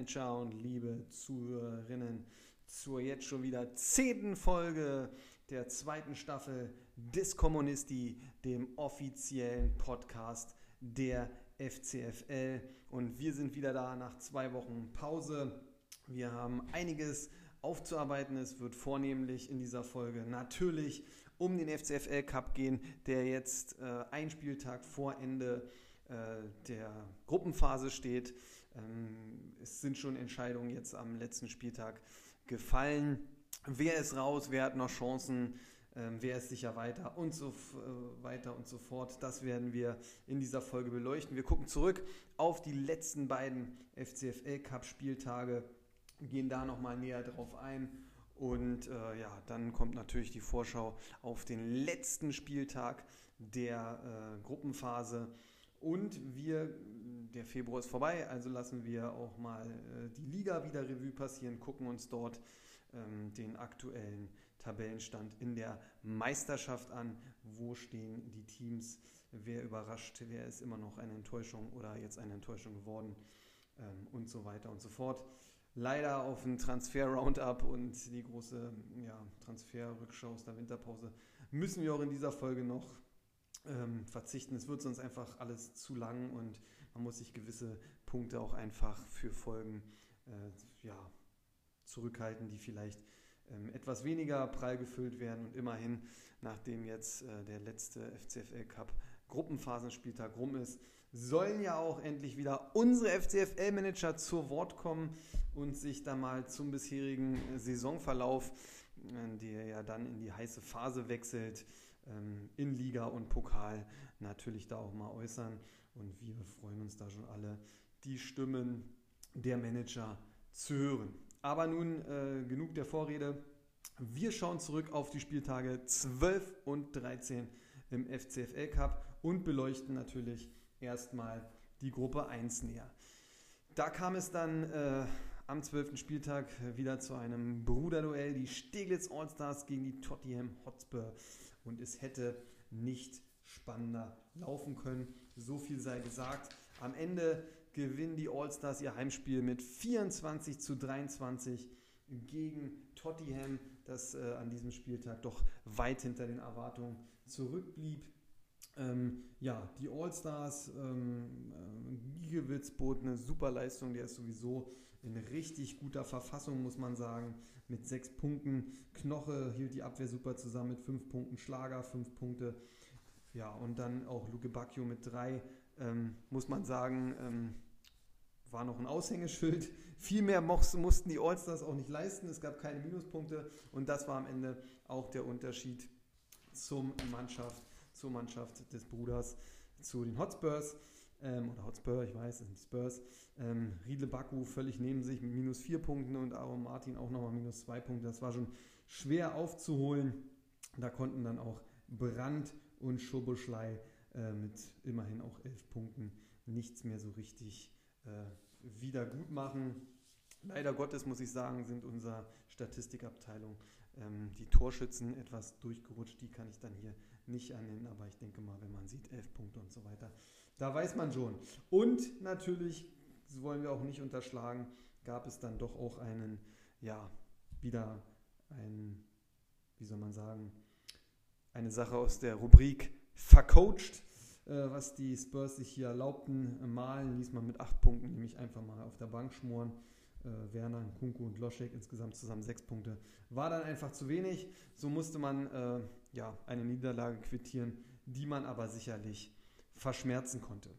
FCFL-Manager und liebe Zuhörerinnen, zur jetzt schon wieder zehnten Folge der zweiten Staffel des Kommunisti, dem offiziellen Podcast der FCFL. Und wir sind wieder da nach zwei Wochen Pause. Wir haben einiges aufzuarbeiten. Es wird vornehmlich in dieser Folge natürlich um den FCFL Cup gehen, der jetzt äh, ein Spieltag vor Ende äh, der Gruppenphase steht. Ähm, es sind schon Entscheidungen jetzt am letzten Spieltag gefallen. Wer ist raus? Wer hat noch Chancen? Ähm, wer ist sicher weiter und so äh, weiter und so fort. Das werden wir in dieser Folge beleuchten. Wir gucken zurück auf die letzten beiden FCFL Cup Spieltage, gehen da nochmal näher drauf ein und äh, ja, dann kommt natürlich die Vorschau auf den letzten Spieltag der äh, Gruppenphase. Und wir, der Februar ist vorbei, also lassen wir auch mal äh, die Liga wieder Revue passieren, gucken uns dort ähm, den aktuellen Tabellenstand in der Meisterschaft an. Wo stehen die Teams? Wer überrascht? Wer ist immer noch eine Enttäuschung oder jetzt eine Enttäuschung geworden? Ähm, und so weiter und so fort. Leider auf ein Transfer-Roundup und die große ja, Transfer-Rückschau aus der Winterpause müssen wir auch in dieser Folge noch ähm, verzichten. Es wird sonst einfach alles zu lang und man muss sich gewisse Punkte auch einfach für Folgen äh, ja, zurückhalten, die vielleicht ähm, etwas weniger prall gefüllt werden. Und immerhin, nachdem jetzt äh, der letzte FCFL Cup Gruppenphasenspieltag rum ist, sollen ja auch endlich wieder unsere FCFL-Manager zu Wort kommen und sich da mal zum bisherigen Saisonverlauf, äh, der ja dann in die heiße Phase wechselt, in Liga und Pokal natürlich da auch mal äußern. Und wir freuen uns da schon alle, die Stimmen der Manager zu hören. Aber nun äh, genug der Vorrede. Wir schauen zurück auf die Spieltage 12 und 13 im FCFL Cup und beleuchten natürlich erstmal die Gruppe 1 näher. Da kam es dann äh, am 12. Spieltag wieder zu einem Bruderduell, die Steglitz Allstars gegen die Tottenham Hotspur und es hätte nicht spannender laufen können. So viel sei gesagt. Am Ende gewinnen die All-Stars ihr Heimspiel mit 24 zu 23 gegen Tottenham, das äh, an diesem Spieltag doch weit hinter den Erwartungen zurückblieb. Ähm, ja, die All-Stars, ähm, äh, Giegewitz bot eine super Leistung, der ist sowieso in richtig guter Verfassung, muss man sagen mit sechs Punkten. Knoche hielt die Abwehr super zusammen mit fünf Punkten. Schlager fünf Punkte. Ja, und dann auch Luke Bacchio mit drei. Ähm, muss man sagen, ähm, war noch ein Aushängeschild. Viel mehr mussten die Allstars auch nicht leisten. Es gab keine Minuspunkte. Und das war am Ende auch der Unterschied zum Mannschaft, zur Mannschaft des Bruders, zu den Hotspurs ähm, oder Hotspur, ich weiß, das sind die Spurs. Ähm, Riedle Baku völlig neben sich mit minus vier Punkten und Aaron Martin auch nochmal minus zwei Punkte. Das war schon schwer aufzuholen. Da konnten dann auch Brandt und Schoboschlei äh, mit immerhin auch elf Punkten nichts mehr so richtig äh, wieder gut machen. Leider Gottes muss ich sagen, sind unserer Statistikabteilung ähm, die Torschützen etwas durchgerutscht. Die kann ich dann hier nicht annehmen, aber ich denke mal, wenn man sieht, elf Punkte und so weiter, da weiß man schon. Und natürlich, das wollen wir auch nicht unterschlagen, gab es dann doch auch einen, ja, wieder ein, wie soll man sagen, eine Sache aus der Rubrik vercoacht, äh, was die Spurs sich hier erlaubten. Malen ließ man mit acht Punkten nämlich einfach mal auf der Bank schmoren. Äh, Werner, Kunku und Loschek insgesamt zusammen sechs Punkte. War dann einfach zu wenig. So musste man äh, ja, eine Niederlage quittieren, die man aber sicherlich verschmerzen konnte.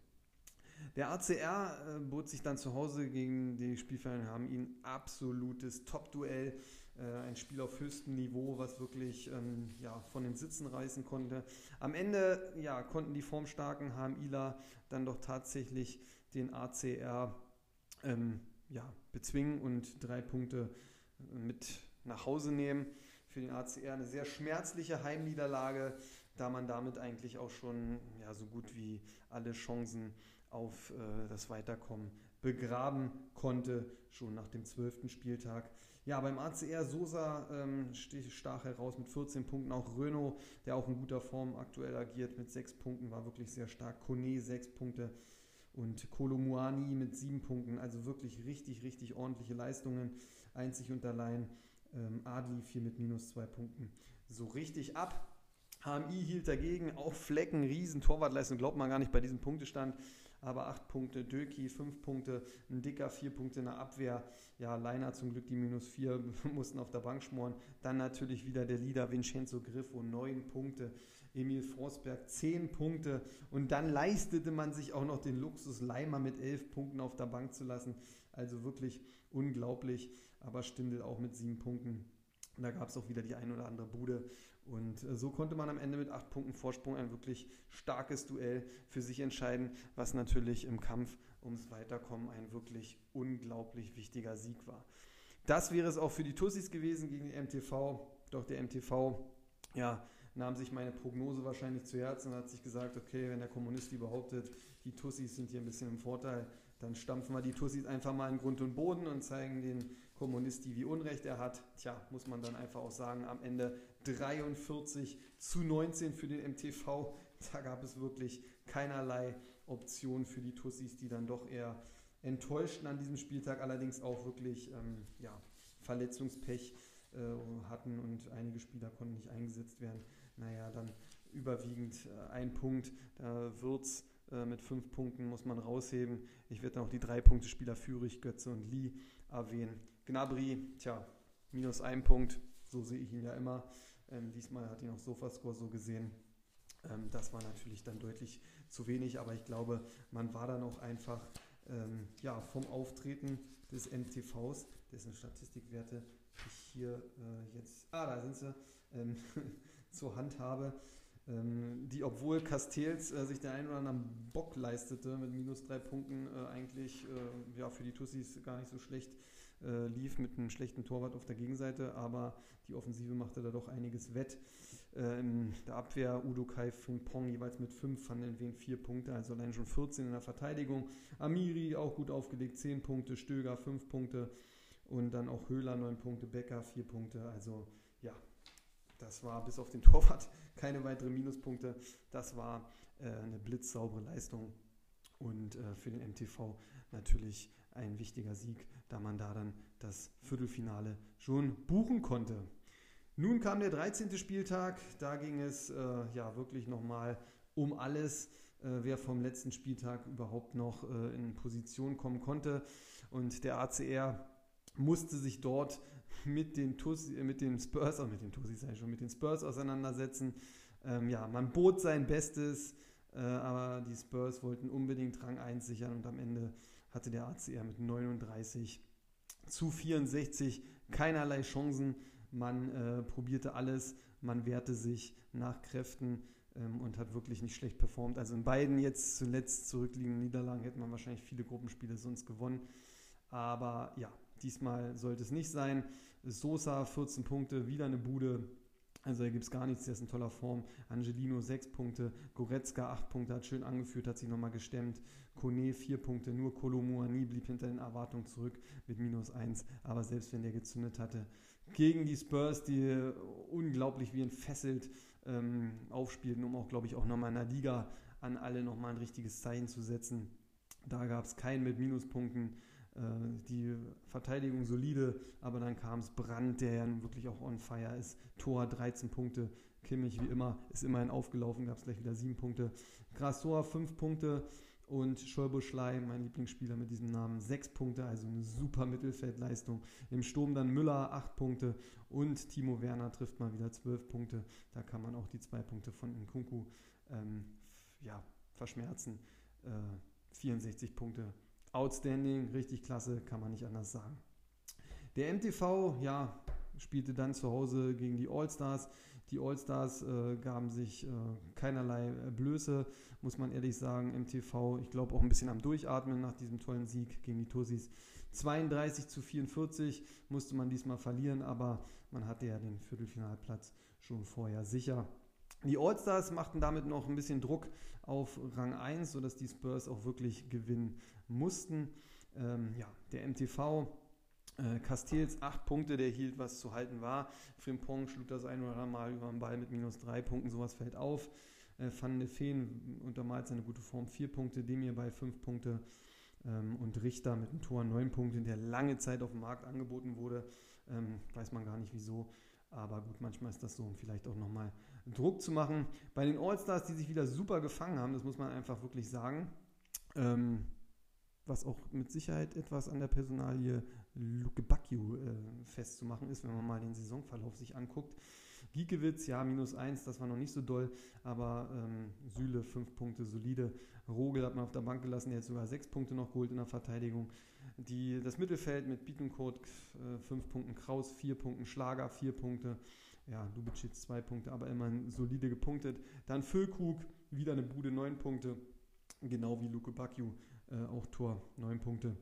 Der ACR äh, bot sich dann zu Hause gegen die Spielvereine, haben ihn absolutes Top-Duell, äh, ein Spiel auf höchstem Niveau, was wirklich ähm, ja, von den Sitzen reißen konnte. Am Ende ja, konnten die formstarken HMIler dann doch tatsächlich den ACR ähm, ja, bezwingen und drei Punkte äh, mit nach Hause nehmen. Für den ACR eine sehr schmerzliche Heimniederlage da man damit eigentlich auch schon ja, so gut wie alle Chancen auf äh, das Weiterkommen begraben konnte, schon nach dem zwölften Spieltag. Ja, beim ACR Sosa ähm, stach heraus mit 14 Punkten. Auch Renault, der auch in guter Form aktuell agiert, mit 6 Punkten, war wirklich sehr stark. Kone 6 Punkte. und Kolomuani mit sieben Punkten. Also wirklich richtig, richtig ordentliche Leistungen. Einzig und allein ähm, Adli fiel mit minus zwei Punkten so richtig ab. HMI hielt dagegen auf Flecken, riesen Torwartleistung, glaubt man gar nicht bei diesem Punktestand. Aber acht Punkte, Döki fünf Punkte, ein Dicker vier Punkte in der Abwehr. Ja, Leiner zum Glück die minus vier, mussten auf der Bank schmoren. Dann natürlich wieder der Leader Vincenzo Griffo, neun Punkte. Emil Forsberg zehn Punkte. Und dann leistete man sich auch noch den Luxus, Leimer mit elf Punkten auf der Bank zu lassen. Also wirklich unglaublich. Aber Stindel auch mit sieben Punkten. Und da gab es auch wieder die ein oder andere Bude. Und äh, so konnte man am Ende mit acht Punkten Vorsprung ein wirklich starkes Duell für sich entscheiden, was natürlich im Kampf ums Weiterkommen ein wirklich unglaublich wichtiger Sieg war. Das wäre es auch für die Tussis gewesen gegen die MTV. Doch der MTV, ja, nahm sich meine Prognose wahrscheinlich zu Herzen und hat sich gesagt, okay, wenn der Kommunist die behauptet, die Tussis sind hier ein bisschen im Vorteil, dann stampfen wir die Tussis einfach mal in Grund und Boden und zeigen den Kommunisti, wie Unrecht er hat. Tja, muss man dann einfach auch sagen, am Ende 43 zu 19 für den MTV. Da gab es wirklich keinerlei Option für die Tussis, die dann doch eher enttäuschten an diesem Spieltag, allerdings auch wirklich ähm, ja, Verletzungspech äh, hatten und einige Spieler konnten nicht eingesetzt werden. Naja, dann überwiegend äh, ein Punkt. Da Würz äh, mit fünf Punkten muss man rausheben. Ich werde dann auch die drei Punkte Spieler Führig, Götze und Lee erwähnen. Gnabry, tja, minus ein Punkt, so sehe ich ihn ja immer. Ähm, diesmal hat ihn auch Sofascore so gesehen. Ähm, das war natürlich dann deutlich zu wenig, aber ich glaube, man war dann auch einfach ähm, ja, vom Auftreten des MTVs, dessen Statistikwerte ich hier äh, jetzt, ah, da sind sie, ähm, zur Hand habe, ähm, die, obwohl Castells äh, sich der einen oder anderen Bock leistete mit minus drei Punkten, äh, eigentlich äh, ja, für die Tussis gar nicht so schlecht äh, lief mit einem schlechten Torwart auf der Gegenseite, aber die Offensive machte da doch einiges wett. Äh, in der Abwehr Udo Kai Frimpong jeweils mit 5, Van den Ven 4 Punkte, also allein schon 14 in der Verteidigung. Amiri auch gut aufgelegt, 10 Punkte, Stöger 5 Punkte und dann auch Höhler 9 Punkte, Becker 4 Punkte. Also ja, das war bis auf den Torwart keine weiteren Minuspunkte. Das war äh, eine blitzsaubere Leistung und äh, für den MTV natürlich ein wichtiger Sieg, da man da dann das Viertelfinale schon buchen konnte. Nun kam der 13. Spieltag, da ging es äh, ja wirklich nochmal um alles, äh, wer vom letzten Spieltag überhaupt noch äh, in Position kommen konnte. Und der ACR musste sich dort mit den, Tussi, äh, mit den Spurs, auch mit den Tussis schon, mit den Spurs auseinandersetzen. Ähm, ja, man bot sein Bestes, äh, aber die Spurs wollten unbedingt Rang 1 sichern und am Ende hatte der ACR mit 39 zu 64 keinerlei Chancen. Man äh, probierte alles, man wehrte sich nach Kräften ähm, und hat wirklich nicht schlecht performt. Also in beiden jetzt zuletzt zurückliegenden Niederlagen hätte man wahrscheinlich viele Gruppenspiele sonst gewonnen. Aber ja, diesmal sollte es nicht sein. Sosa 14 Punkte, wieder eine Bude. Also da gibt es gar nichts, der ist in toller Form. Angelino 6 Punkte, Goretzka 8 Punkte, hat schön angeführt, hat sich nochmal gestemmt. Kone 4 Punkte, nur Kolomuani blieb hinter den Erwartungen zurück mit minus 1. Aber selbst wenn der gezündet hatte, gegen die Spurs, die unglaublich wie entfesselt ähm, aufspielten, um auch, glaube ich, auch nochmal in der Liga an alle nochmal ein richtiges Zeichen zu setzen. Da gab es keinen mit Minuspunkten. Äh, die Verteidigung solide, aber dann kam es Brand, der ja wirklich auch on fire ist. Tor 13 Punkte. Kimmich wie immer ist immerhin aufgelaufen, gab es gleich wieder 7 Punkte. Grasor 5 Punkte und Schäubuschlei, mein Lieblingsspieler mit diesem Namen, 6 Punkte, also eine super Mittelfeldleistung. Im Sturm dann Müller 8 Punkte und Timo Werner trifft mal wieder 12 Punkte. Da kann man auch die 2 Punkte von Nkunku ähm, ja, verschmerzen. Äh, 64 Punkte outstanding, richtig klasse, kann man nicht anders sagen. Der MTV, ja, spielte dann zu Hause gegen die All-Stars. Die All-Stars äh, gaben sich äh, keinerlei äh, Blöße, muss man ehrlich sagen. MTV, ich glaube auch ein bisschen am Durchatmen nach diesem tollen Sieg gegen die Tussis. 32 zu 44 musste man diesmal verlieren, aber man hatte ja den Viertelfinalplatz schon vorher sicher. Die All-Stars machten damit noch ein bisschen Druck auf Rang 1, sodass die Spurs auch wirklich gewinnen mussten. Ähm, ja, der MTV äh, Castells 8 Punkte, der hielt, was zu halten war. Frimpong schlug das ein oder andere Mal über den Ball mit minus 3 Punkten, sowas fällt auf. Äh, Van de Feen untermalt seine gute Form, vier Punkte, Demir bei fünf Punkte ähm, und Richter mit einem Tor neun Punkte, der lange Zeit auf dem Markt angeboten wurde. Ähm, weiß man gar nicht wieso. Aber gut, manchmal ist das so, um vielleicht auch nochmal Druck zu machen. Bei den All-Stars, die sich wieder super gefangen haben, das muss man einfach wirklich sagen, ähm, was auch mit Sicherheit etwas an der Personalie Luke Bacchio äh, festzumachen ist, wenn man mal den Saisonverlauf sich anguckt. Giekewitz, ja, minus eins, das war noch nicht so doll, aber ähm, Süle, fünf Punkte, solide. Rogel hat man auf der Bank gelassen, der hat sogar sechs Punkte noch geholt in der Verteidigung. Die, das Mittelfeld mit Bietenkot, äh, fünf Punkten, Kraus, vier Punkten, Schlager, vier Punkte. Ja, Lubicic zwei Punkte, aber immerhin solide gepunktet. Dann Füllkrug, wieder eine Bude, neun Punkte. Genau wie Luke Bacchio, äh, auch Tor, neun Punkte.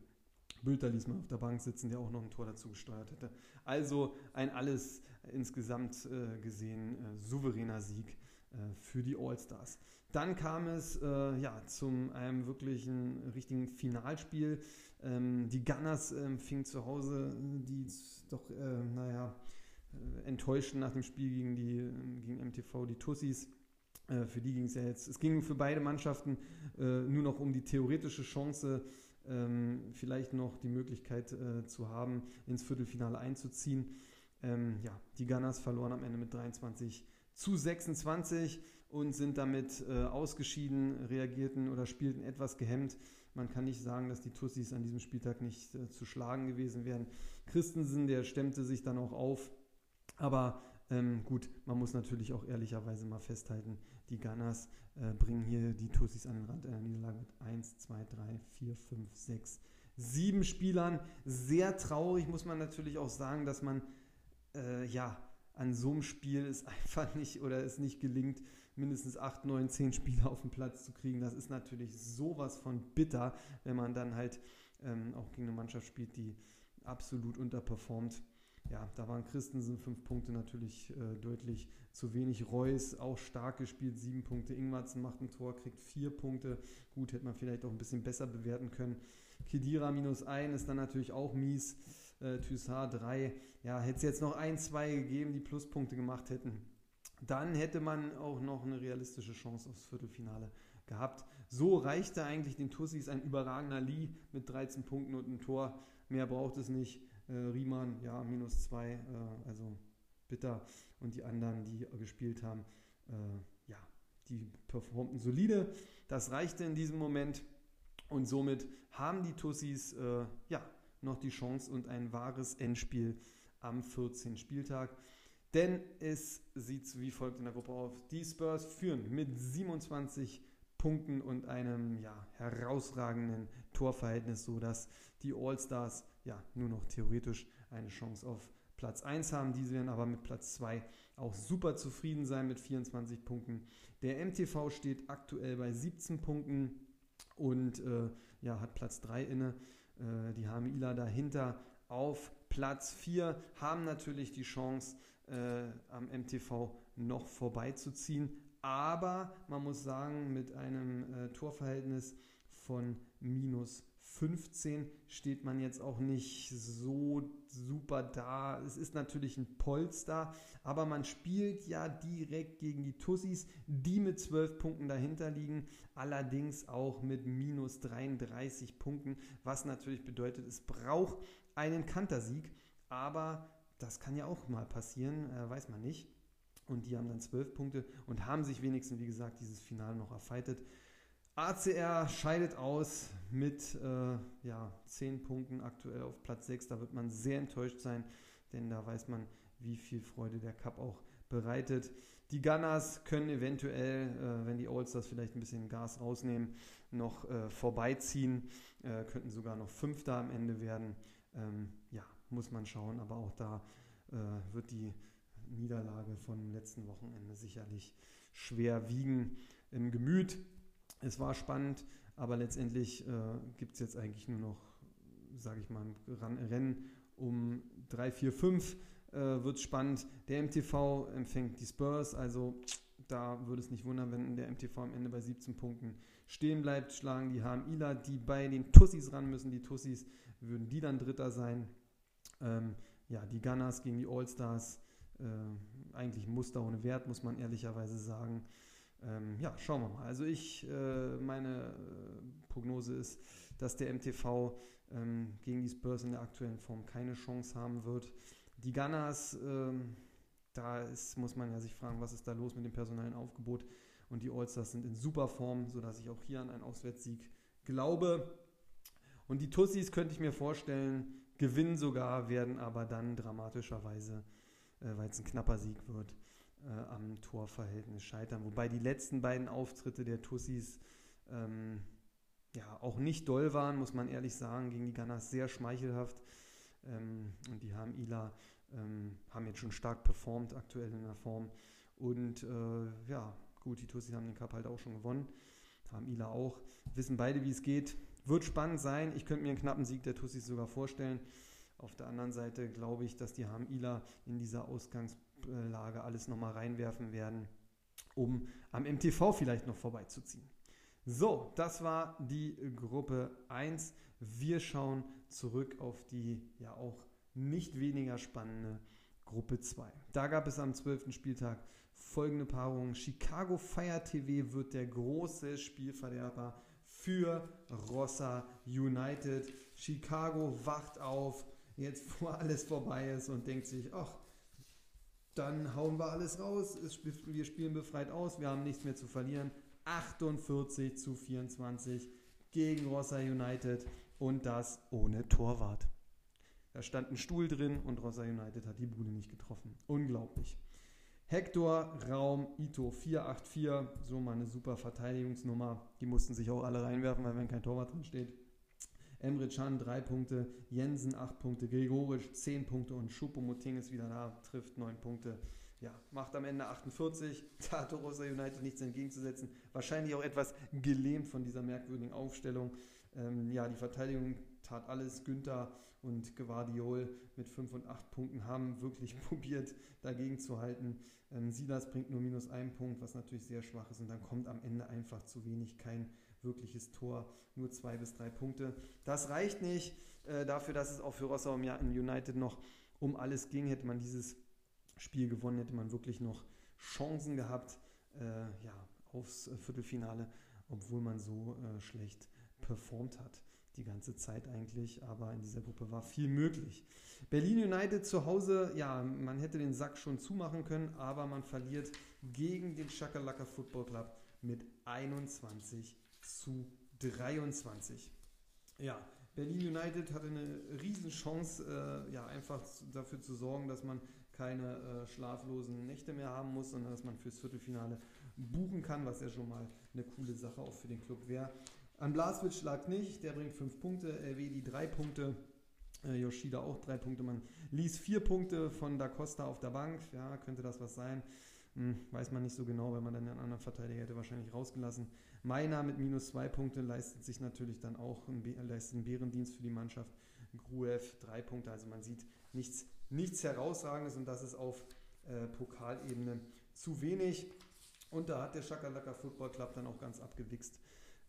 Bülter ließ man auf der Bank sitzen, der auch noch ein Tor dazu gesteuert hätte. Also ein alles insgesamt äh, gesehen äh, souveräner Sieg äh, für die All-Stars. Dann kam es äh, ja, zum einem wirklichen richtigen Finalspiel. Ähm, die Gunners ähm, fingen zu Hause die doch, äh, naja, äh, enttäuschten nach dem Spiel gegen, die, gegen MTV, die Tussis. für die ging es ja jetzt, es ging für beide Mannschaften nur noch um die theoretische Chance, ähm, vielleicht noch die Möglichkeit äh, zu haben, ins Viertelfinale einzuziehen. Ähm, ja, die Gunners verloren am Ende mit 23 zu 26 und sind damit äh, ausgeschieden, reagierten oder spielten etwas gehemmt. Man kann nicht sagen, dass die Tussis an diesem Spieltag nicht äh, zu schlagen gewesen wären. Christensen, der stemmte sich dann auch auf. Aber ähm, gut, man muss natürlich auch ehrlicherweise mal festhalten, die Gunners äh, bringen hier die Tussis an den Rand einer Niederlage mit 1, 2, 3, 4, 5, 6, 7 Spielern. Sehr traurig muss man natürlich auch sagen, dass man äh, ja an so einem Spiel es einfach nicht oder es nicht gelingt, mindestens 8, 9, 10 Spieler auf den Platz zu kriegen. Das ist natürlich sowas von bitter, wenn man dann halt ähm, auch gegen eine Mannschaft spielt, die absolut unterperformt ja, da waren Christensen fünf Punkte natürlich äh, deutlich zu wenig. Reus auch stark gespielt, sieben Punkte. Ingwarzen macht ein Tor, kriegt vier Punkte. Gut, hätte man vielleicht auch ein bisschen besser bewerten können. Kedira minus ein ist dann natürlich auch mies. Äh, Thyssar drei. Ja, hätte es jetzt noch ein, zwei gegeben, die Pluspunkte gemacht hätten. Dann hätte man auch noch eine realistische Chance aufs Viertelfinale gehabt. So reichte eigentlich den Tussis ein überragender Lee mit 13 Punkten und einem Tor. Mehr braucht es nicht. Äh, Riemann, ja, minus zwei, äh, also bitter. Und die anderen, die gespielt haben, äh, ja, die performten solide. Das reichte in diesem Moment. Und somit haben die Tussis äh, ja, noch die Chance und ein wahres Endspiel am 14. Spieltag. Denn es sieht wie folgt in der Gruppe auf. Die Spurs führen mit 27 Punkten und einem ja, herausragenden Torverhältnis, sodass die All-Stars ja nur noch theoretisch eine Chance auf Platz 1 haben. Diese werden aber mit Platz 2 auch super zufrieden sein mit 24 Punkten. Der MTV steht aktuell bei 17 Punkten und äh, ja, hat Platz 3 inne. Äh, die Hamila dahinter auf Platz 4 haben natürlich die Chance, äh, am MTV noch vorbeizuziehen. Aber man muss sagen, mit einem äh, Torverhältnis von minus 15 steht man jetzt auch nicht so super da. Es ist natürlich ein Polster, aber man spielt ja direkt gegen die Tussis, die mit 12 Punkten dahinter liegen, allerdings auch mit minus 33 Punkten, was natürlich bedeutet, es braucht einen Kantersieg, aber das kann ja auch mal passieren, äh, weiß man nicht. Und die haben dann 12 Punkte und haben sich wenigstens, wie gesagt, dieses Finale noch erfeitet. ACR scheidet aus mit äh, ja, 10 Punkten aktuell auf Platz 6. Da wird man sehr enttäuscht sein, denn da weiß man, wie viel Freude der Cup auch bereitet. Die Gunners können eventuell, äh, wenn die Allstars vielleicht ein bisschen Gas rausnehmen, noch äh, vorbeiziehen, äh, könnten sogar noch Fünfter am Ende werden. Ähm, ja, muss man schauen, aber auch da äh, wird die Niederlage vom letzten Wochenende sicherlich schwer wiegen im Gemüt. Es war spannend, aber letztendlich äh, gibt es jetzt eigentlich nur noch, sage ich mal, ein Rennen um 3, 4, 5 äh, wird es spannend. Der MTV empfängt die Spurs, also da würde es nicht wundern, wenn der MTV am Ende bei 17 Punkten stehen bleibt. Schlagen die HMIler, die bei den Tussis ran müssen. Die Tussis würden die dann Dritter sein. Ähm, ja, die Gunners gegen die Allstars. Äh, eigentlich Muster ohne Wert, muss man ehrlicherweise sagen. ähm, ja, schauen wir mal. Also ich, äh, meine äh, Prognose ist, dass der MTV ähm, gegen die Spurs in der aktuellen Form keine Chance haben wird. Die Gunners, ähm, da ist, muss man ja sich fragen, was ist da los mit dem personellen Aufgebot. Und die Allstars sind in super Form, sodass ich auch hier an einen Auswärtssieg glaube. Und die Tussis könnte ich mir vorstellen, gewinnen sogar, werden aber dann dramatischerweise, äh, weil es ein knapper Sieg wird, äh, am Torverhältnis scheitern. Wobei die letzten beiden Auftritte der Tussis ähm, ja auch nicht doll waren, muss man ehrlich sagen, gegen die Gunners sehr schmeichelhaft. Ähm, und die haben Ila, ähm, haben jetzt schon stark performt aktuell in der Form. Und äh, ja, gut, die Tussis haben den Cup halt auch schon gewonnen, haben Ila auch, wissen beide, wie es geht. Wird spannend sein. Ich könnte mir einen knappen Sieg der Tussis sogar vorstellen. Auf der anderen Seite glaube ich, dass die Ham Ila in dieser Ausgangslage alles nochmal reinwerfen werden, um am MTV vielleicht noch vorbeizuziehen. So, das war die Gruppe 1. Wir schauen zurück auf die ja auch nicht weniger spannende Gruppe 2. Da gab es am 12. Spieltag folgende Paarungen. Chicago Fire TV wird der große Spielverderber für Rossa United. Chicago wacht auf, jetzt wo alles vorbei ist und denkt sich, ach, dann hauen wir alles raus, wir spielen befreit aus, wir haben nichts mehr zu verlieren. 48 zu 24 gegen Rossa United und das ohne Torwart. Da stand ein Stuhl drin und Rossa United hat die Bude nicht getroffen. Unglaublich. Hector Raum Ito 484, so mal eine super Verteidigungsnummer. Die mussten sich auch alle reinwerfen, weil wenn kein Torwart drin steht. Emre Can 3 Punkte, Jensen 8 Punkte, Gregorisch 10 Punkte und Schuppomoting ist wieder da, trifft 9 Punkte. Ja, macht am Ende 48. Da hat Rosa United nichts entgegenzusetzen. Wahrscheinlich auch etwas gelähmt von dieser merkwürdigen Aufstellung. Ähm, ja, die Verteidigung tat alles. Günther und Guardiol mit 5 und 8 Punkten haben wirklich probiert, dagegen zu halten. Ähm, Silas bringt nur minus einen Punkt, was natürlich sehr schwach ist. Und dann kommt am Ende einfach zu wenig, kein wirkliches Tor, nur zwei bis drei Punkte. Das reicht nicht äh, dafür, dass es auch für Rossau United noch um alles ging. Hätte man dieses Spiel gewonnen, hätte man wirklich noch Chancen gehabt äh, ja, aufs Viertelfinale, obwohl man so äh, schlecht performt hat die ganze Zeit eigentlich, aber in dieser Gruppe war viel möglich. Berlin United zu Hause, ja, man hätte den Sack schon zumachen können, aber man verliert gegen den Shakalaka Football Club mit 21 zu 23. Ja, Berlin United hatte eine Riesenchance, äh, ja, einfach dafür zu sorgen, dass man keine äh, schlaflosen Nächte mehr haben muss, sondern dass man fürs Viertelfinale buchen kann, was ja schon mal eine coole Sache auch für den Club wäre. An Blaswitz lag nicht, der bringt 5 Punkte, LW die 3 Punkte, äh, Yoshida auch 3 Punkte. Man ließ 4 Punkte von Da Costa auf der Bank, ja, könnte das was sein? Hm, weiß man nicht so genau, wenn man dann einen anderen Verteidiger hätte wahrscheinlich rausgelassen. Meiner mit minus 2 Punkte leistet sich natürlich dann auch einen, einen Bärendienst für die Mannschaft. Gruev 3 Punkte, also man sieht nichts, nichts Herausragendes und das ist auf äh, Pokalebene zu wenig. Und da hat der Shakalaka Football Club dann auch ganz abgewichst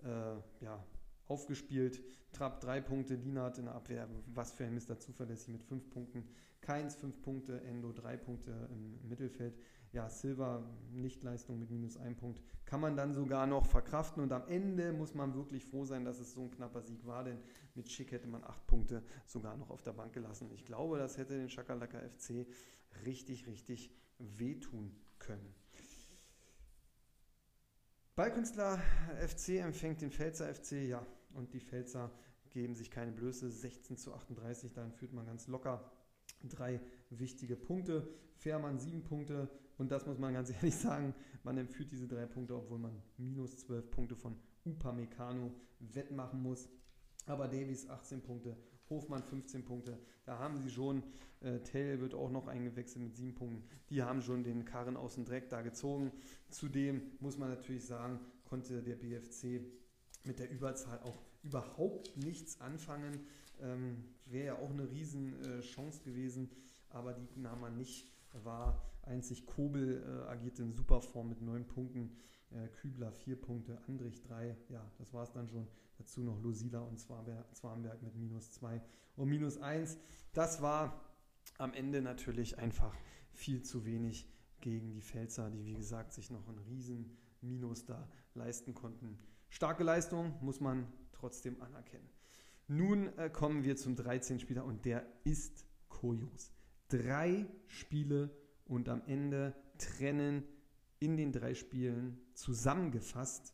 äh, ja, aufgespielt. Trapp drei Punkte, Lienhardt in der Abwehr, was für ein Mister zuverlässig mit fünf Punkten. Keins fünf Punkte, Endo drei Punkte im Mittelfeld. Ja, Silva Nichtleistung mit minus ein Punkt. Kann man dann sogar noch verkraften und am Ende muss man wirklich froh sein, dass es so ein knapper Sieg war, denn mit Schick hätte man acht Punkte sogar noch auf der Bank gelassen. Ich glaube, das hätte den Schakalaka FC richtig, richtig wehtun können. Ballkünstler FC empfängt den Pfälzer FC, ja, und die Pfälzer geben sich keine Blöße. 16 zu 38, dann führt man ganz locker drei wichtige Punkte. Fährmann sieben Punkte und das muss man ganz ehrlich sagen, man empfiehlt diese drei Punkte, obwohl man minus 12 Punkte von Upamecano wettmachen muss. Aber Davies 18 Punkte, Hofmann 15 Punkte. Da haben sie schon, äh, Tell wird auch noch eingewechselt mit 7 Punkten. Die haben schon den Karren aus dem Dreck da gezogen. Zudem muss man natürlich sagen, konnte der BFC mit der Überzahl auch überhaupt nichts anfangen. Ähm, Wäre ja auch eine Riesenchance äh, gewesen, aber die nahm man nicht War Einzig Kobel äh, agierte in super Form mit 9 Punkten. Äh, Kübler 4 Punkte, Andrich 3, ja, das war es dann schon. Dazu noch Losila und Zwarnberg mit minus 2 und minus 1. Das war am Ende natürlich einfach viel zu wenig gegen die Pfälzer, die wie gesagt sich noch einen riesen Minus da leisten konnten. Starke Leistung muss man trotzdem anerkennen. Nun äh, kommen wir zum 13. Spieler und der ist kurios. Drei Spiele und am Ende trennen in den drei Spielen zusammengefasst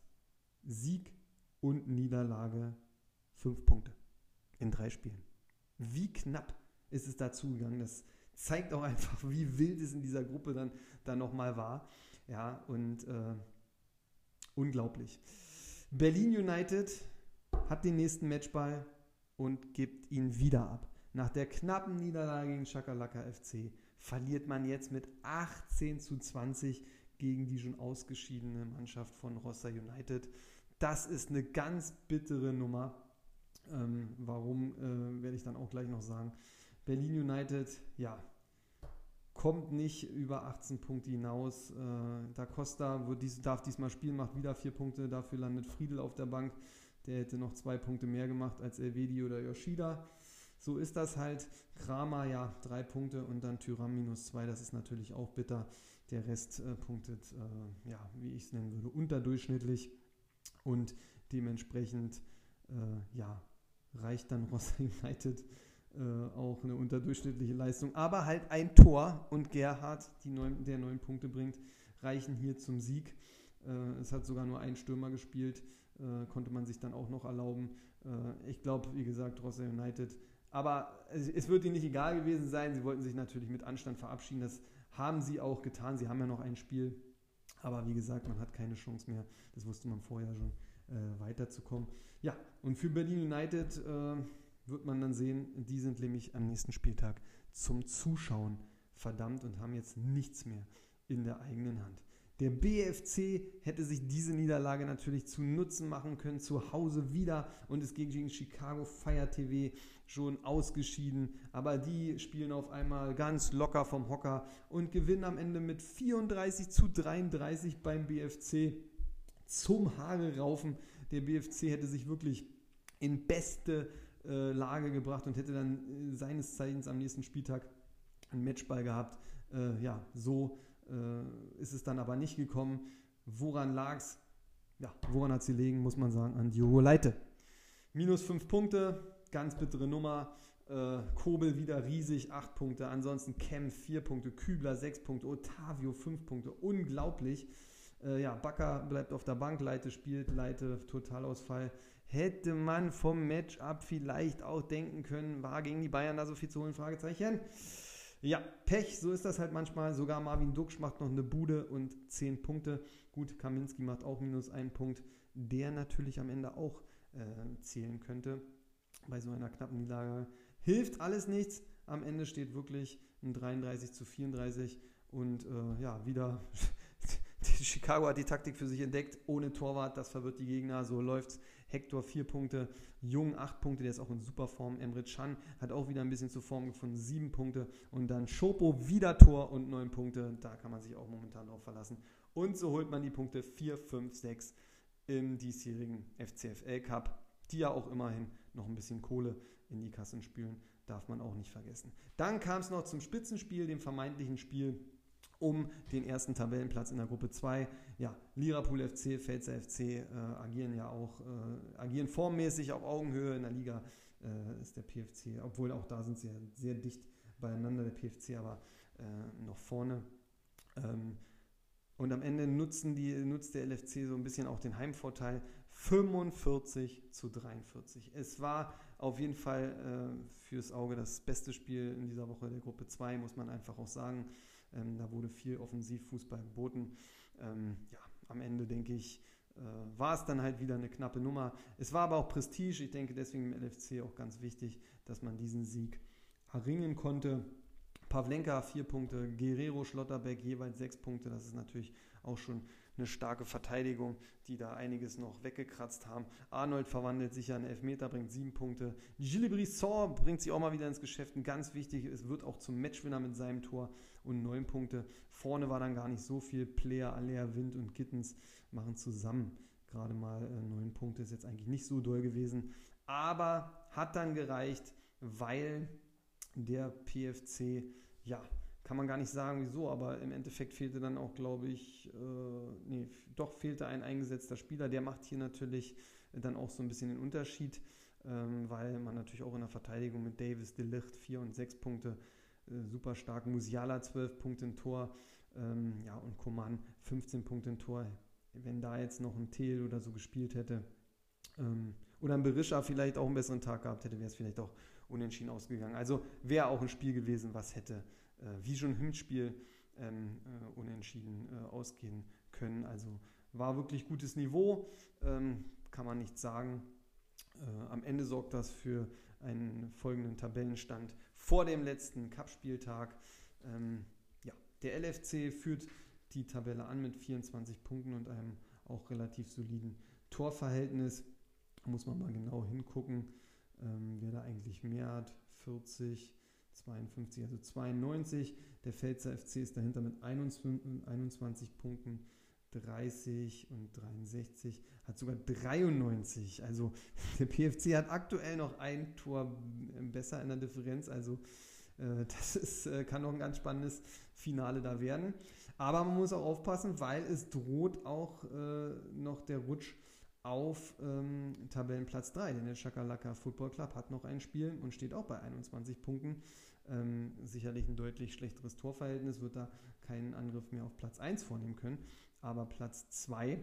Sieg und Niederlage fünf Punkte in drei Spielen. Wie knapp ist es dazu gegangen? Das zeigt auch einfach, wie wild es in dieser Gruppe dann, dann nochmal war. Ja, und äh, unglaublich. Berlin United hat den nächsten Matchball und gibt ihn wieder ab. Nach der knappen Niederlage gegen Chakalaka FC verliert man jetzt mit 18 zu 20 gegen die schon ausgeschiedene Mannschaft von Rossa United. Das ist eine ganz bittere Nummer. Ähm, warum, äh, werde ich dann auch gleich noch sagen. Berlin United, ja, kommt nicht über 18 Punkte hinaus. Äh, da Costa wird dies, darf diesmal spielen, macht wieder vier Punkte. Dafür landet Friedel auf der Bank. Der hätte noch zwei Punkte mehr gemacht als Elvedi oder Yoshida. So ist das halt. Kramer ja drei Punkte und dann Tyram minus zwei. Das ist natürlich auch bitter. Der Rest äh, punktet, äh, ja, wie ich es nennen würde, unterdurchschnittlich. Und dementsprechend, äh, ja, reicht dann Rossa United äh, auch eine unterdurchschnittliche Leistung. Aber halt ein Tor und Gerhard, neun, der neun Punkte bringt, reichen hier zum Sieg. Äh, es hat sogar nur ein Stürmer gespielt, äh, konnte man sich dann auch noch erlauben. Ich glaube, wie gesagt, Rossa United. Aber es, wird ihnen nicht egal gewesen sein. Sie wollten sich natürlich mit Anstand verabschieden. Das haben sie auch getan. Sie haben ja noch ein Spiel. Aber wie gesagt, man hat keine Chance mehr. Das wusste man vorher schon, äh, weiterzukommen. Ja, und für Berlin United äh, wird man dann sehen, die sind nämlich am nächsten Spieltag zum Zuschauen verdammt und haben jetzt nichts mehr in der eigenen Hand. Der BFC hätte sich diese Niederlage natürlich zu Nutzen machen können, zu Hause wieder und ist gegen Chicago Fire TV schon ausgeschieden. Aber die spielen auf einmal ganz locker vom Hocker und gewinnen am Ende mit 34 zu 33 beim BFC zum Haare raufen. Der BFC hätte sich wirklich in beste äh, Lage gebracht und hätte dann äh, seines Zeichens am nächsten Spieltag einen Matchball gehabt. Äh, ja, so äh, ist es dann aber nicht gekommen. Woran lag es? Ja, woran hat sie liegen, muss man sagen, an Diogo Leite. Minus fünf Punkte, ganz bittere Nummer. Äh, Kobel wieder riesig, acht Punkte. Ansonsten Kem vier Punkte, Kübler sechs Punkte, Otavio fünf Punkte. Unglaublich. Äh, ja, Bakker bleibt auf der Bank, Leite spielt, Leite Totalausfall. Hätte man vom Matchup vielleicht auch denken können, war gegen die Bayern da so viel zu holen? Fragezeichen. Ja, Pech, so ist das halt manchmal. Sogar Marvin Duksch macht noch eine Bude und 10 Punkte. Gut, Kaminski macht auch minus einen Punkt, der natürlich am Ende auch äh, zählen könnte. Bei so einer knappen Niederlage hilft alles nichts. Am Ende steht wirklich ein 33 zu 34 und äh, ja, wieder Chicago hat die Taktik für sich entdeckt, ohne Torwart, das verwirrt die Gegner, so läuft's. Hector vier Punkte, Jung acht Punkte, der ist auch in super Form. Emre Can hat auch wieder ein bisschen zur Form gefunden, sieben Punkte. Und dann Schopo wieder Tor und neun Punkte. Da kann man sich auch momentan drauf verlassen. Und so holt man die Punkte 4, 5, 6 im diesjährigen FCFL Cup, die ja auch immerhin noch ein bisschen Kohle in die Kassen spülen, darf man auch nicht vergessen. Dann kam es noch zum Spitzenspiel, dem vermeintlichen Spiel um den ersten Tabellenplatz in der Gruppe 2. Ja, Lirapool FC, Pfälzer FC äh, agieren ja auch, äh, agieren formmäßig auf Augenhöhe. In der Liga äh, ist der PFC, obwohl auch da sind sie ja sehr dicht beieinander, der PFC aber äh, noch vorne. Ähm, und am Ende nutzen die, nutzt der LFC so ein bisschen auch den Heimvorteil. 45 zu 43. Es war auf jeden Fall äh, fürs Auge das beste Spiel in dieser Woche der Gruppe 2, muss man einfach auch sagen. Ähm, da wurde viel Offensivfußball geboten. Ähm, ja, am Ende denke ich, äh, war es dann halt wieder eine knappe Nummer. Es war aber auch Prestige. Ich denke deswegen im LFC auch ganz wichtig, dass man diesen Sieg erringen konnte. Pavlenka vier Punkte, Guerrero, Schlotterbeck jeweils sechs Punkte. Das ist natürlich auch schon eine starke Verteidigung, die da einiges noch weggekratzt haben. Arnold verwandelt sich ja in Elfmeter, bringt sieben Punkte. Gilles Brisson bringt sich auch mal wieder ins Geschäft. Ein ganz wichtig, es wird auch zum Matchwinner mit seinem Tor und neun Punkte. Vorne war dann gar nicht so viel. Player, Alea, Wind und Gittens machen zusammen gerade mal äh, neun Punkte. Ist jetzt eigentlich nicht so doll gewesen, aber hat dann gereicht, weil der PFC ja kann man gar nicht sagen, wieso, aber im Endeffekt fehlte dann auch, glaube ich, äh, nee, doch fehlte ein eingesetzter Spieler. Der macht hier natürlich dann auch so ein bisschen den Unterschied, ähm, weil man natürlich auch in der Verteidigung mit Davis, Delicht 4 und 6 Punkte äh, super stark, Musiala 12 Punkte im Tor, ähm, ja, und Koman 15 Punkte im Tor. Wenn da jetzt noch ein Thiel oder so gespielt hätte, ähm, oder ein Berisha vielleicht auch einen besseren Tag gehabt hätte, wäre es vielleicht auch unentschieden ausgegangen. Also wäre auch ein Spiel gewesen, was hätte, wie schon ein Hinspiel, ähm, äh, unentschieden äh, ausgehen können. Also war wirklich gutes Niveau, ähm, kann man nicht sagen. Äh, am Ende sorgt das für einen folgenden Tabellenstand vor dem letzten Cup-Spieltag. Ähm, ja, der LFC führt die Tabelle an mit 24 Punkten und einem auch relativ soliden Torverhältnis. Muss man mal genau hingucken, ähm, wer da eigentlich mehr hat. 40, 52, also 92. Der Pfälzer FC ist dahinter mit 21, 21 Punkten. 30 und 63, hat sogar 93. Also der PFC hat aktuell noch ein Tor besser in der Differenz. Also äh, das ist, äh, kann noch ein ganz spannendes Finale da werden. Aber man muss auch aufpassen, weil es droht auch äh, noch der Rutsch auf ähm, Tabellenplatz 3. Denn der Chakalaka Football Club hat noch ein Spiel und steht auch bei 21 Punkten. Ähm, sicherlich ein deutlich schlechteres Torverhältnis, wird da keinen Angriff mehr auf Platz 1 vornehmen können. Aber Platz 2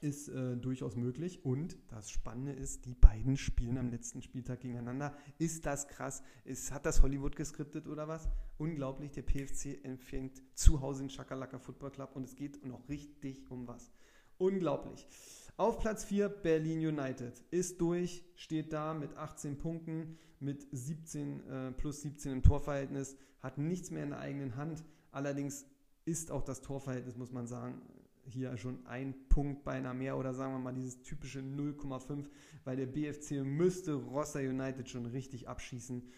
ist äh, durchaus möglich. Und das Spannende ist, die beiden spielen am letzten Spieltag gegeneinander. Ist das krass? Ist, hat das Hollywood geskriptet oder was? Unglaublich, der PFC empfängt zu Hause den Chakalaka Football Club und es geht noch richtig um was. Unglaublich. Auf Platz 4 Berlin United ist durch, steht da mit 18 Punkten, mit 17 äh, plus 17 im Torverhältnis, hat nichts mehr in der eigenen Hand. Allerdings ist auch das Torverhältnis, muss man sagen, hier schon ein Punkt beinahe mehr oder sagen wir mal dieses typische 0,5, weil der BFC müsste Rossa United schon richtig abschießen.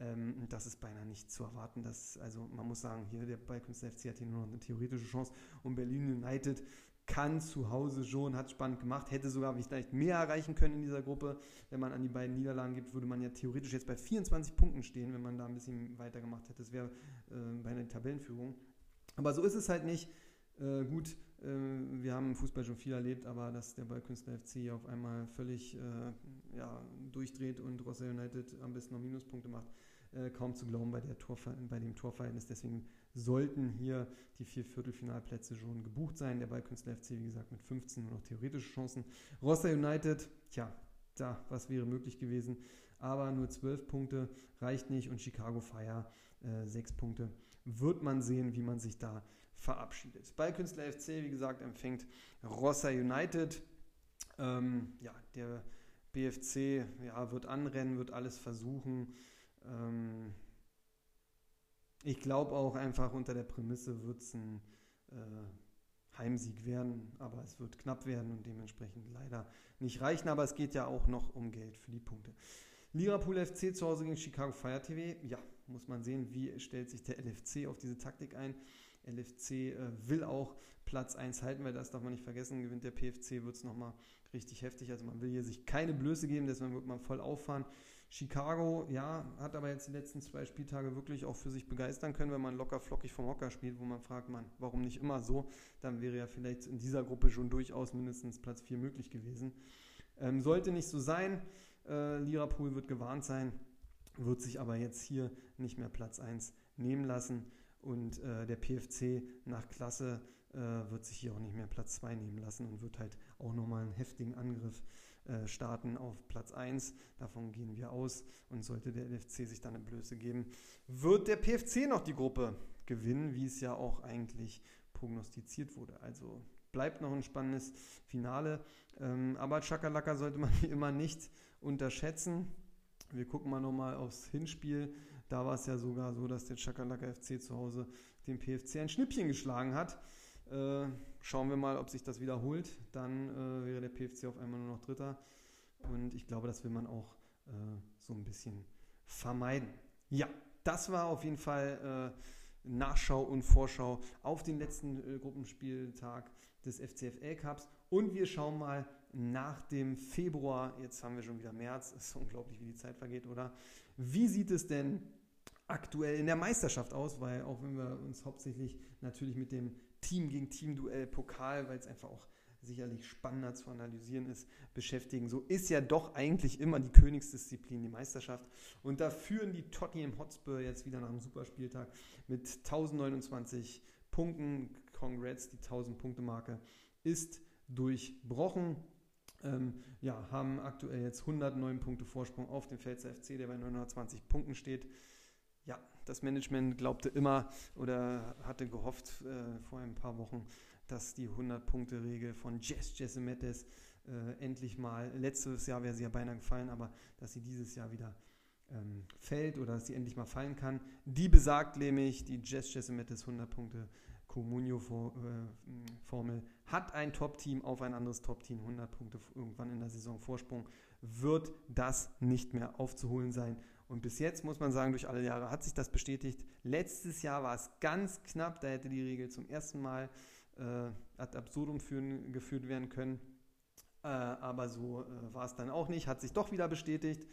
Ähm, das ist beinahe nicht zu erwarten. Dass, also man muss sagen, hier der Ballkünstler FC hat hier nur noch eine theoretische Chance und Berlin United kann zu Hause schon, hat spannend gemacht, hätte sogar vielleicht mehr erreichen können in dieser Gruppe. Wenn man an die beiden Niederlagen gibt, würde man ja theoretisch jetzt bei 24 Punkten stehen, wenn man da ein bisschen weiter gemacht hätte. Das wäre äh, bei einer Tabellenführung. Aber so ist es halt nicht. Äh, gut, äh, wir haben im Fußball schon viel erlebt, aber dass der Ballkünstler FC auf einmal völlig äh, ja, durchdreht und Rossell United am besten noch Minuspunkte macht, äh, kaum zu glauben bei, der Torver bei dem Torverhältnis. Deswegen sollten hier die vier Viertelfinalplätze schon gebucht sein. Der Ballkünstler FC, wie gesagt, mit 15 nur noch theoretische Chancen. Rossell United, tja, da, was wäre möglich gewesen. Aber nur 12 Punkte reicht nicht und Chicago Fire äh, 6 Punkte. Wird man sehen, wie man sich da verabschiedet. Ballkünstler FC, wie gesagt, empfängt Rossa United. Ähm, ja, der BFC ja, wird anrennen, wird alles versuchen. Ähm, ich glaube auch einfach unter der Prämisse wird es ein äh, Heimsieg werden, aber es wird knapp werden und dementsprechend leider nicht reichen. Aber es geht ja auch noch um Geld für die Punkte. Liverpool FC zu Hause gegen Chicago Fire TV. Ja, muss man sehen, wie stellt sich der LFC auf diese Taktik ein. LFC äh, will auch Platz 1 halten, weil das darf man nicht vergessen. Gewinnt der PFC, wird es nochmal richtig heftig. Also man will hier sich keine Blöße geben, deswegen wird man voll auffahren. Chicago, ja, hat aber jetzt die letzten zwei Spieltage wirklich auch für sich begeistern können, wenn man locker flockig vom Hocker spielt, wo man fragt, man, warum nicht immer so? Dann wäre ja vielleicht in dieser Gruppe schon durchaus mindestens Platz 4 möglich gewesen. Ähm, sollte nicht so sein. Äh, Liverpool wird gewarnt sein, wird sich aber jetzt hier nicht mehr Platz 1 nehmen lassen. Und äh, der PFC nach Klasse äh, wird sich hier auch nicht mehr Platz 2 nehmen lassen und wird halt auch nochmal einen heftigen Angriff äh, starten auf Platz 1. Davon gehen wir aus. Und sollte der LFC sich dann eine Blöße geben, wird der PFC noch die Gruppe gewinnen, wie es ja auch eigentlich prognostiziert wurde. Also bleibt noch ein spannendes Finale. Ähm, aber Chakalaka sollte man wie immer nicht unterschätzen. Wir gucken mal nochmal aufs Hinspiel. Da war es ja sogar so, dass der Chakalaka FC zu Hause dem PFC ein Schnippchen geschlagen hat. Äh, schauen wir mal, ob sich das wiederholt. Dann äh, wäre der PFC auf einmal nur noch Dritter. Und ich glaube, das will man auch äh, so ein bisschen vermeiden. Ja, das war auf jeden Fall äh, Nachschau und Vorschau auf den letzten äh, Gruppenspieltag des FCFL Cups. Und wir schauen mal nach dem Februar. Jetzt haben wir schon wieder März. Ist unglaublich, wie die Zeit vergeht, oder? Wie sieht es denn aktuell in der Meisterschaft aus, weil auch wenn wir uns hauptsächlich natürlich mit dem Team gegen Team-Duell, Pokal, weil es einfach auch sicherlich spannender zu analysieren ist, beschäftigen. So ist ja doch eigentlich immer die Königsdisziplin, die Meisterschaft. Und da führen die Tottenham Hotspur jetzt wieder nach dem Superspieltag mit 1029 Punkten. Congrats, die 1000-Punkte-Marke ist durchbrochen. Ähm, ja, haben aktuell jetzt 109 Punkte Vorsprung auf dem Pfälzer FC, der bei 920 Punkten steht. Ja, das Management glaubte immer oder hatte gehofft äh, vor ein paar Wochen, dass die 100-Punkte-Regel von Jess Jessemettes äh, endlich mal, letztes Jahr wäre sie ja beinahe gefallen, aber dass sie dieses Jahr wieder ähm, fällt oder dass sie endlich mal fallen kann. Die besagt nämlich, die Jess Jessemettes 100 Punkte Comunio-Formel äh, hat ein Top-Team auf ein anderes Top-Team 100 Punkte irgendwann in der Saison Vorsprung, wird das nicht mehr aufzuholen sein. Und bis jetzt muss man sagen, durch alle Jahre hat sich das bestätigt. Letztes Jahr war es ganz knapp, da hätte die Regel zum ersten Mal äh, ad absurdum führen, geführt werden können. Äh, aber so äh, war es dann auch nicht, hat sich doch wieder bestätigt.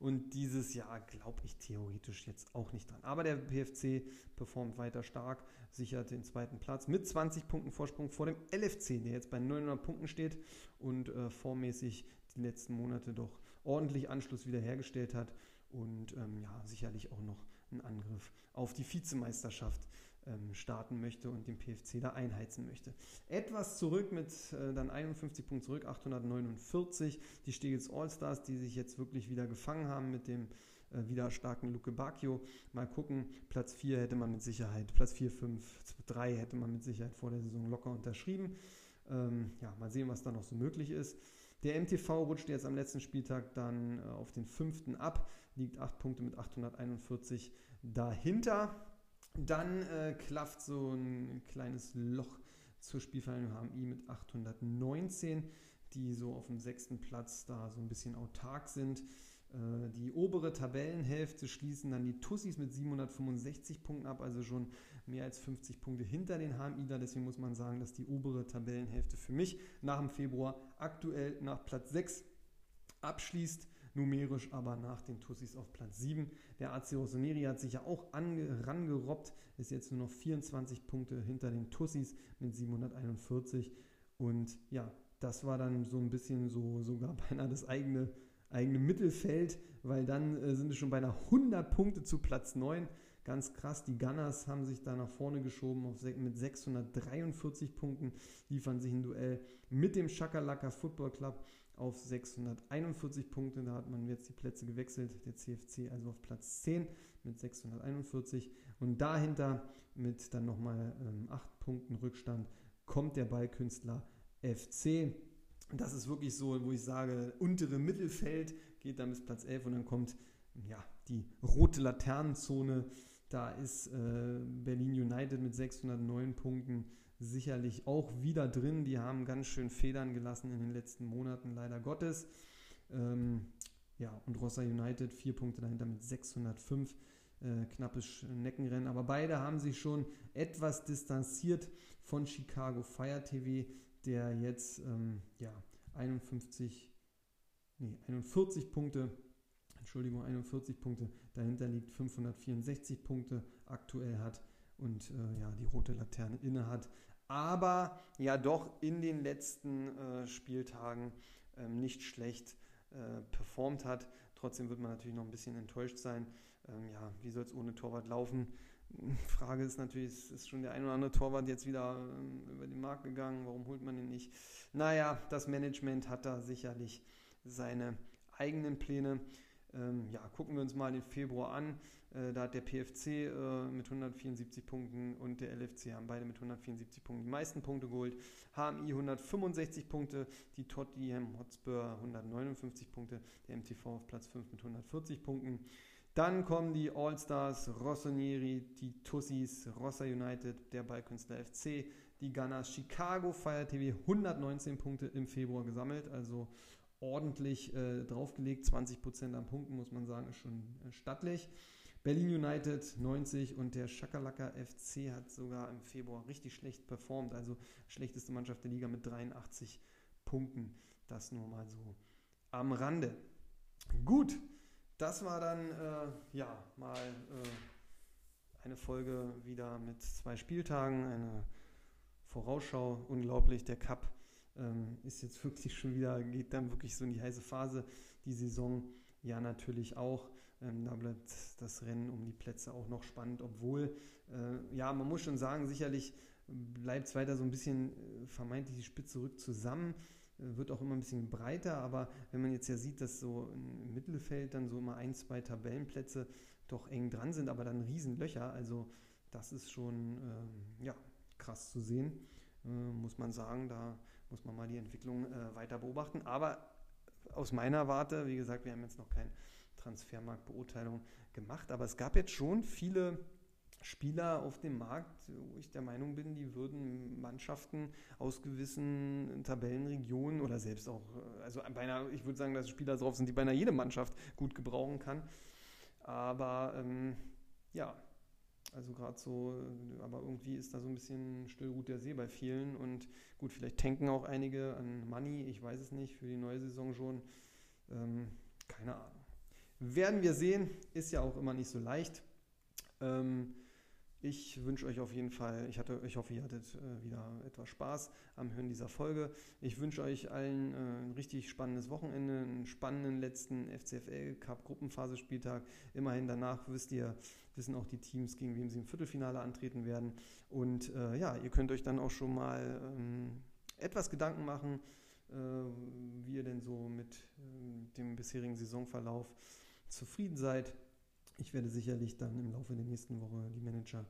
Und dieses Jahr glaube ich theoretisch jetzt auch nicht dran. Aber der PFC performt weiter stark, sichert den zweiten Platz mit 20 Punkten Vorsprung vor dem LFC, der jetzt bei 900 Punkten steht und äh, vormäßig die letzten Monate doch ordentlich Anschluss wiederhergestellt hat und ähm, ja, sicherlich auch noch einen Angriff auf die Vizemeisterschaft ähm, starten möchte und den PFC da einheizen möchte. Etwas zurück mit äh, dann 51 Punkten zurück, 849. Die Stegels Allstars, die sich jetzt wirklich wieder gefangen haben mit dem äh, wieder starken Luke Bacchio. Mal gucken, Platz 4 hätte man mit Sicherheit, Platz 4, 5, 3 hätte man mit Sicherheit vor der Saison locker unterschrieben. Ähm, ja, mal sehen, was da noch so möglich ist. Der MTV rutscht jetzt am letzten Spieltag dann äh, auf den fünften ab, liegt 8 Punkte mit 841 dahinter. Dann äh, klafft so ein kleines Loch zur Spielvereinigung HMI mit 819, die so auf dem sechsten Platz da so ein bisschen autark sind. Äh, die obere Tabellenhälfte schließen dann die Tussis mit 765 Punkten ab, also schon mehr als 50 Punkte hinter den HMI da. Deswegen muss man sagen, dass die obere Tabellenhälfte für mich nach dem Februar aktuell nach Platz 6 abschließt numerisch aber nach den Tussis auf Platz 7. Der AC Rossoneri hat sich ja auch rangerobbt, ist jetzt nur noch 24 Punkte hinter den Tussis mit 741. Und ja, das war dann so ein bisschen so sogar beinahe das eigene, eigene Mittelfeld, weil dann äh, sind es schon beinahe 100 Punkte zu Platz 9. Ganz krass, die Gunners haben sich da nach vorne geschoben auf, mit 643 Punkten, liefern sich ein Duell mit dem Shakalaka Football Club auf 641 Punkte. Da hat man jetzt die Plätze gewechselt. Der CFC also auf Platz 10 mit 641. Und dahinter mit dann nochmal ähm, 8 Punkten Rückstand kommt der Ballkünstler FC. Das ist wirklich so, wo ich sage, untere Mittelfeld geht dann bis Platz 11 und dann kommt ja, die rote Laternenzone. Da ist äh, Berlin United mit 609 Punkten sicherlich auch wieder drin. Die haben ganz schön Federn gelassen in den letzten Monaten, leider Gottes. Ähm, ja, und Rossa United vier Punkte dahinter mit 605. Äh, knappes Neckenrennen. Aber beide haben sich schon etwas distanziert von Chicago Fire TV, der jetzt ähm, ja, 51, nee, 41 Punkte, Entschuldigung, 41 Punkte dahinter liegt, 564 Punkte aktuell hat und äh, ja, die rote Laterne inne hat aber ja doch in den letzten äh, Spieltagen ähm, nicht schlecht äh, performt hat. Trotzdem wird man natürlich noch ein bisschen enttäuscht sein. Ähm, ja, wie soll es ohne Torwart laufen? Frage ist natürlich, ist schon der ein oder andere Torwart jetzt wieder ähm, über den Markt gegangen? Warum holt man ihn nicht? Naja, das Management hat da sicherlich seine eigenen Pläne. Ähm, ja, gucken wir uns mal den Februar an. Äh, da hat der PFC äh, mit 174 Punkten und der LFC haben beide mit 174 Punkten die meisten Punkte geholt. HMI 165 Punkte, die Tottenham Hotspur 159 Punkte, der MTV auf Platz 5 mit 140 Punkten. Dann kommen die All-Stars, Rossoneri, die Tussis, Rossa United, der Ballkünstler FC, die Gunners, Chicago Fire TV 119 Punkte im Februar gesammelt, also ordentlich äh, draufgelegt. 20% an Punkten, muss man sagen, ist schon äh, stattlich. Berlin United 90 und der Schakalaka FC hat sogar im Februar richtig schlecht performt. Also schlechteste Mannschaft der Liga mit 83 Punkten. Das nur mal so am Rande. Gut, das war dann äh, ja mal äh, eine Folge wieder mit zwei Spieltagen. Eine Vorausschau, unglaublich, der Cup ähm, ist jetzt wirklich schon wieder, geht dann wirklich so in die heiße Phase, die Saison ja natürlich auch. Ähm, da bleibt das Rennen um die Plätze auch noch spannend, obwohl, äh, ja, man muss schon sagen, sicherlich bleibt es weiter so ein bisschen äh, vermeintlich die Spitze rückt zusammen, äh, wird auch immer ein bisschen breiter, aber wenn man jetzt ja sieht, dass so im Mittelfeld dann so immer ein, zwei Tabellenplätze doch eng dran sind, aber dann Riesenlöcher, also das ist schon ähm, ja, krass zu sehen, äh, muss man sagen, da muss man mal die Entwicklung äh, weiter beobachten, aber aus meiner Warte, wie gesagt, wir haben jetzt noch keine Transfermarktbeurteilung gemacht, aber es gab jetzt schon viele Spieler auf dem Markt, wo ich der Meinung bin, die würden Mannschaften aus gewissen Tabellenregionen oder selbst auch, also beinahe, ich würde sagen, dass Spieler drauf sind, die beinahe jede Mannschaft gut gebrauchen kann. Aber ähm, ja, also gerade so, aber irgendwie ist da so ein bisschen Stillruht der See bei vielen und gut, vielleicht tanken auch einige an Money, ich weiß es nicht, für die neue Saison schon. Ähm, keine Ahnung. Werden wir sehen, ist ja auch immer nicht so leicht. Ähm, ich wünsche euch auf jeden Fall, ich, hatte, ich hoffe, ihr hattet äh, wieder etwas Spaß am Hören dieser Folge. Ich wünsche euch allen äh, ein richtig spannendes Wochenende, einen spannenden letzten FCFL Cup Gruppenphase-Spieltag. Immerhin danach wisst ihr, wissen auch die Teams, gegen wen sie im Viertelfinale antreten werden. Und äh, ja, ihr könnt euch dann auch schon mal ähm, etwas Gedanken machen, äh, wie ihr denn so mit äh, dem bisherigen Saisonverlauf zufrieden seid ich werde sicherlich dann im Laufe der nächsten Woche die Manager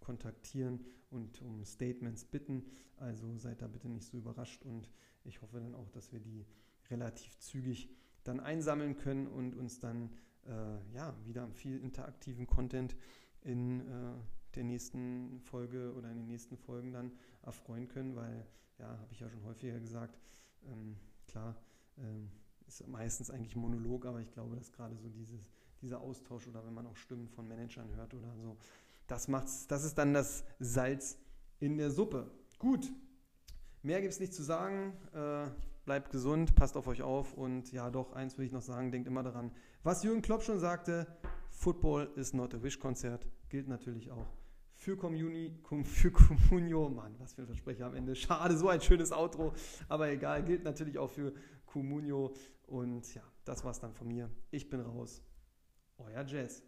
kontaktieren und um Statements bitten. Also seid da bitte nicht so überrascht und ich hoffe dann auch, dass wir die relativ zügig dann einsammeln können und uns dann äh, ja wieder viel interaktiven Content in äh, der nächsten Folge oder in den nächsten Folgen dann erfreuen können, weil ja, habe ich ja schon häufiger gesagt, ähm, klar, ähm, ist meistens eigentlich Monolog, aber ich glaube, dass gerade so dieses dieser Austausch oder wenn man auch Stimmen von Managern hört oder so. Das macht's, das ist dann das Salz in der Suppe. Gut, mehr gibt es nicht zu sagen. Äh, bleibt gesund, passt auf euch auf und ja, doch, eins will ich noch sagen, denkt immer daran, was Jürgen Klopp schon sagte, Football is not a Wish-Konzert, gilt natürlich auch für Communi, für Comunio, Mann, was für ein Versprecher am Ende. Schade, so ein schönes Outro, aber egal, gilt natürlich auch für Comunio und ja, das war's dann von mir. Ich bin raus. Euer Jazz.